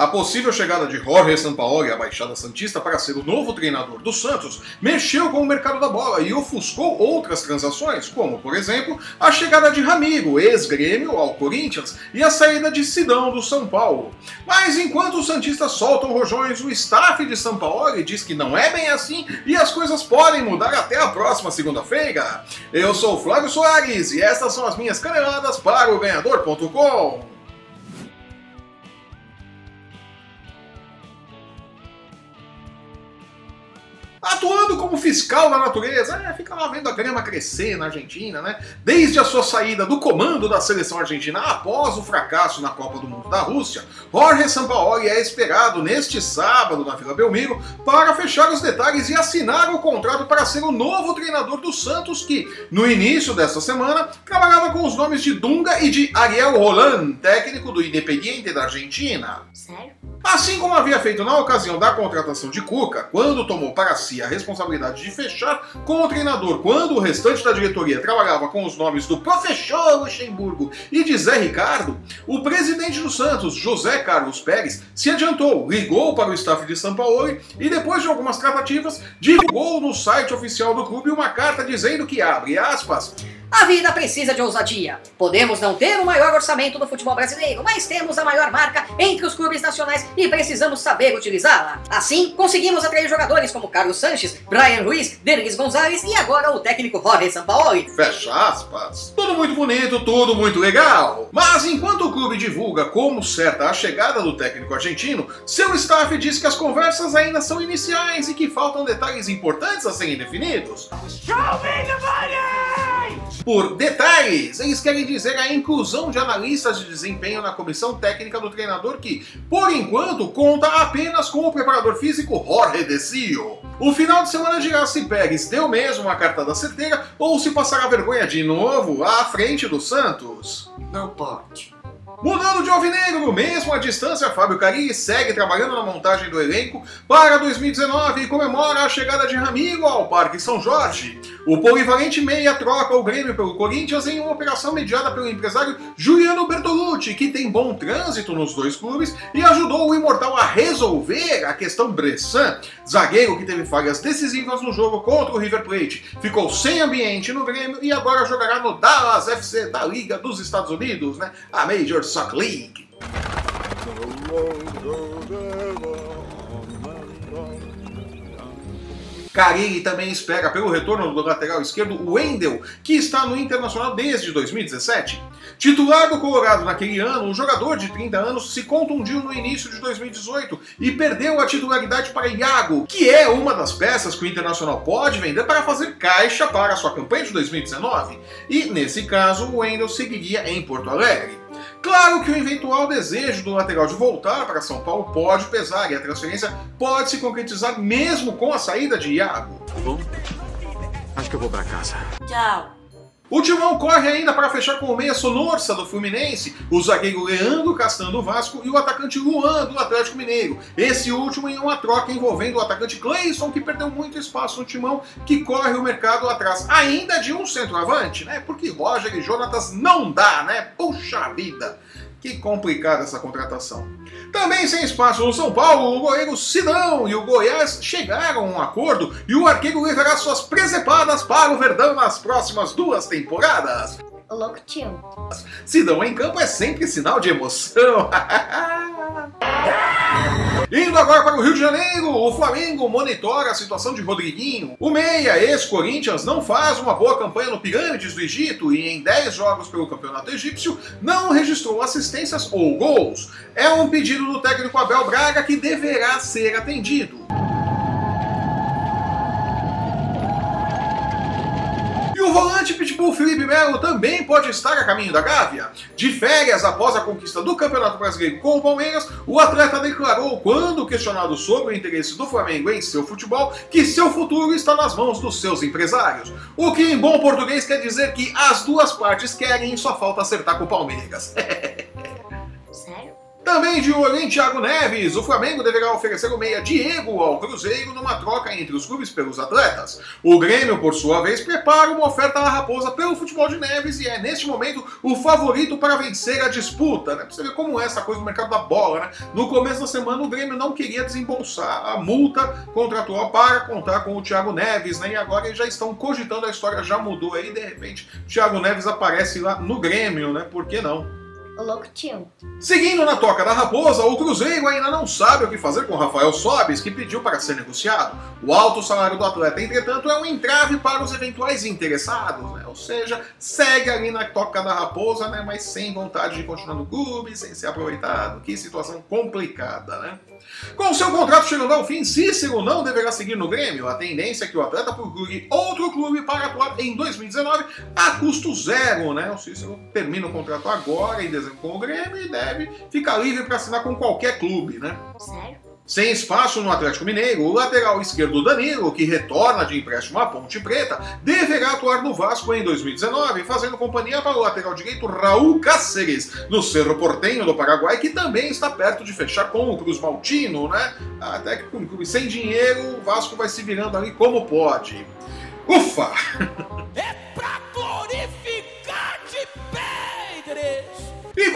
A possível chegada de Jorge Sampaoli à Baixada Santista para ser o novo treinador do Santos mexeu com o mercado da bola e ofuscou outras transações, como, por exemplo, a chegada de Ramiro, ex-grêmio, ao Corinthians, e a saída de Sidão do São Paulo. Mas enquanto os Santistas soltam rojões, o staff de Sampaoli diz que não é bem assim e as coisas podem mudar até a próxima segunda-feira. Eu sou Flávio Soares e estas são as minhas caneladas para o Ganhador.com. atuando como fiscal da natureza, é, fica lá vendo a grama crescer na Argentina, né? Desde a sua saída do comando da seleção argentina após o fracasso na Copa do Mundo da Rússia, Jorge Sampaoli é esperado neste sábado na Vila Belmiro para fechar os detalhes e assinar o contrato para ser o novo treinador do Santos, que, no início desta semana, trabalhava com os nomes de Dunga e de Ariel Roland, técnico do Independiente da Argentina. Sério? Assim como havia feito na ocasião da contratação de Cuca, quando tomou para si a responsabilidade de fechar com o treinador, quando o restante da diretoria trabalhava com os nomes do professor Luxemburgo e de Zé Ricardo, o presidente do Santos, José Carlos Pérez, se adiantou, ligou para o staff de São Paulo e depois de algumas tratativas, divulgou no site oficial do clube uma carta dizendo que abre aspas a vida precisa de ousadia. Podemos não ter o maior orçamento do futebol brasileiro, mas temos a maior marca entre os clubes nacionais e precisamos saber utilizá-la. Assim, conseguimos atrair jogadores como Carlos Sanches, Brian Ruiz, Denis Gonzalez e agora o técnico Jorge Sampaoli. Fecha aspas. Tudo muito bonito, tudo muito legal. Mas enquanto o clube divulga como certa a chegada do técnico argentino, seu staff diz que as conversas ainda são iniciais e que faltam detalhes importantes a serem definidos. Show me the money! Por detalhes, eles querem dizer a inclusão de analistas de desempenho na comissão técnica do treinador que, por enquanto, conta apenas com o preparador físico Jorge Decio. O final de semana dirá se Pérez deu mesmo uma cartada certeira ou se passará vergonha de novo à frente do Santos. Não pode. Mudando de alvinegro, mesmo à distância, Fábio Carilli segue trabalhando na montagem do elenco para 2019 e comemora a chegada de Ramiro ao Parque São Jorge. O polivalente meia troca o Grêmio pelo Corinthians em uma operação mediada pelo empresário Juliano Bertolucci, que tem bom trânsito nos dois clubes e ajudou o Imortal a resolver a questão Bressan, zagueiro que teve falhas decisivas no jogo contra o River Plate, ficou sem ambiente no Grêmio e agora jogará no Dallas FC da Liga dos Estados Unidos, né? A Major Soccer League. Carilli também espera pelo retorno do lateral esquerdo Wendel, que está no Internacional desde 2017. Titular do Colorado naquele ano, o jogador de 30 anos se contundiu no início de 2018 e perdeu a titularidade para Iago, que é uma das peças que o Internacional pode vender para fazer caixa para a sua campanha de 2019. E nesse caso, o Wendel seguiria em Porto Alegre. Claro que o eventual desejo do lateral de voltar para São Paulo pode pesar e a transferência pode se concretizar mesmo com a saída de Iago. Bom, acho que eu vou para casa. Tchau. O Timão corre ainda para fechar com o meia Sonorça do Fluminense, o zagueiro Leandro Castan do Vasco e o atacante Luan do Atlético Mineiro. Esse último em uma troca envolvendo o atacante Cleison, que perdeu muito espaço no Timão, que corre o mercado atrás ainda de um centroavante, né? Porque Roger e Jonatas não dá, né? Puxa vida! Que complicada essa contratação. Também sem espaço no São Paulo, o goleiro Sidão e o Goiás chegaram a um acordo e o arqueiro levará suas presepadas para o Verdão nas próximas duas temporadas. O louco tio. Sidão em campo é sempre sinal de emoção. Indo agora para o Rio de Janeiro, o Flamengo monitora a situação de Rodriguinho. O meia, ex-Corinthians, não faz uma boa campanha no Pirâmides do Egito e em 10 jogos pelo campeonato egípcio não registrou assistências ou gols. É um pedido do técnico Abel Braga que deverá ser atendido. O volante Pitbull Felipe Melo também pode estar a caminho da Gávea. De férias após a conquista do Campeonato Brasileiro com o Palmeiras, o atleta declarou, quando questionado sobre o interesse do Flamengo em seu futebol, que seu futuro está nas mãos dos seus empresários. O que em bom português quer dizer que as duas partes querem e só falta acertar com o Palmeiras. Também de olho em Thiago Neves, o Flamengo deverá oferecer o meia Diego ao Cruzeiro numa troca entre os clubes pelos atletas. O Grêmio, por sua vez, prepara uma oferta à Raposa pelo futebol de Neves e é, neste momento, o favorito para vencer a disputa. Né? Pra você ver como é essa coisa do mercado da bola. Né? No começo da semana, o Grêmio não queria desembolsar a multa contratual para contar com o Thiago Neves, né? e agora eles já estão cogitando, a história já mudou aí, de repente, Thiago Neves aparece lá no Grêmio, né? Por que não? Seguindo na toca da Raposa, o Cruzeiro ainda não sabe o que fazer com Rafael Sobis, que pediu para ser negociado. O alto salário do atleta, entretanto, é um entrave para os eventuais interessados, né? ou seja, segue ali na toca da Raposa, né? mas sem vontade de continuar no clube, sem ser aproveitado. Que situação complicada, né? Com seu contrato chegando ao fim, Cícero não deverá seguir no Grêmio. A tendência é que o atleta procure outro clube para atuar em 2019 a custo zero, né? O Cícero termina o contrato agora, em dezembro com o Grêmio, e deve ficar livre para assinar com qualquer clube, né? Sério? Sem espaço no Atlético Mineiro, o lateral esquerdo Danilo, que retorna de empréstimo à Ponte Preta, deverá atuar no Vasco em 2019, fazendo companhia para o lateral direito Raul Cáceres, no Cerro Portenho do Paraguai, que também está perto de fechar com o Cruz Maltino, né? Até que com clube sem dinheiro, o Vasco vai se virando ali como pode. Ufa!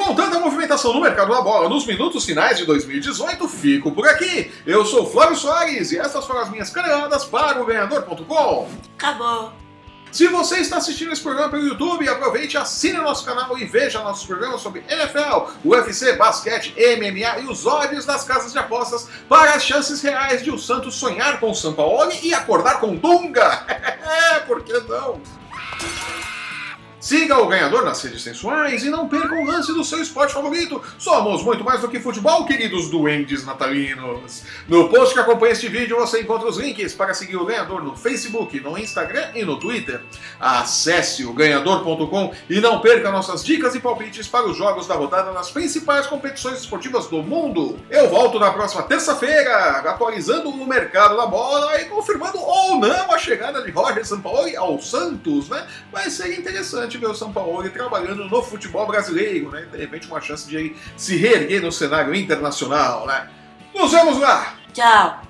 Com tanta movimentação no mercado da bola nos minutos finais de 2018, fico por aqui. Eu sou Flávio Soares e essas foram as minhas caneladas para o Ganhador.com. Acabou. Se você está assistindo esse programa pelo YouTube, aproveite, assine o nosso canal e veja nossos programas sobre NFL, UFC, basquete, MMA e os ódios das casas de apostas para as chances reais de o Santos sonhar com o São Paulo e acordar com Dunga. é, por que não? Siga o ganhador nas redes sensuais e não perca o lance do seu esporte favorito. Somos muito mais do que futebol, queridos duendes natalinos. No post que acompanha este vídeo você encontra os links para seguir o ganhador no Facebook, no Instagram e no Twitter. Acesse o ganhador.com e não perca nossas dicas e palpites para os jogos da rodada nas principais competições esportivas do mundo. Eu volto na próxima terça-feira, atualizando o mercado da bola e confirmando ou não a chegada de Roger Sampaoli ao Santos, né? Vai ser interessante ver o São Paulo trabalhando no futebol brasileiro, né? De repente uma chance de se reerguer no cenário internacional, né? Nos vemos lá! Tchau.